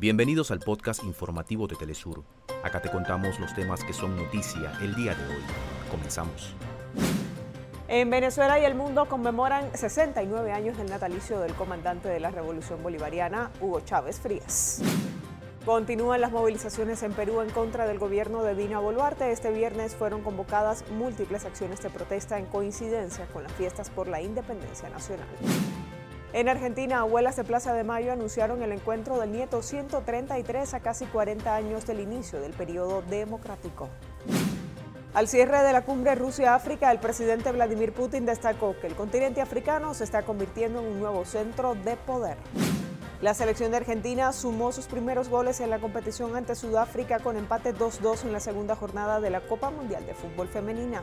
Bienvenidos al podcast informativo de Telesur. Acá te contamos los temas que son noticia el día de hoy. Comenzamos. En Venezuela y el mundo conmemoran 69 años del natalicio del comandante de la Revolución Bolivariana, Hugo Chávez Frías. Continúan las movilizaciones en Perú en contra del gobierno de Dina Boluarte. Este viernes fueron convocadas múltiples acciones de protesta en coincidencia con las fiestas por la independencia nacional. En Argentina, abuelas de Plaza de Mayo anunciaron el encuentro del nieto 133 a casi 40 años del inicio del periodo democrático. Al cierre de la cumbre Rusia-África, el presidente Vladimir Putin destacó que el continente africano se está convirtiendo en un nuevo centro de poder. La selección de Argentina sumó sus primeros goles en la competición ante Sudáfrica con empate 2-2 en la segunda jornada de la Copa Mundial de Fútbol Femenina.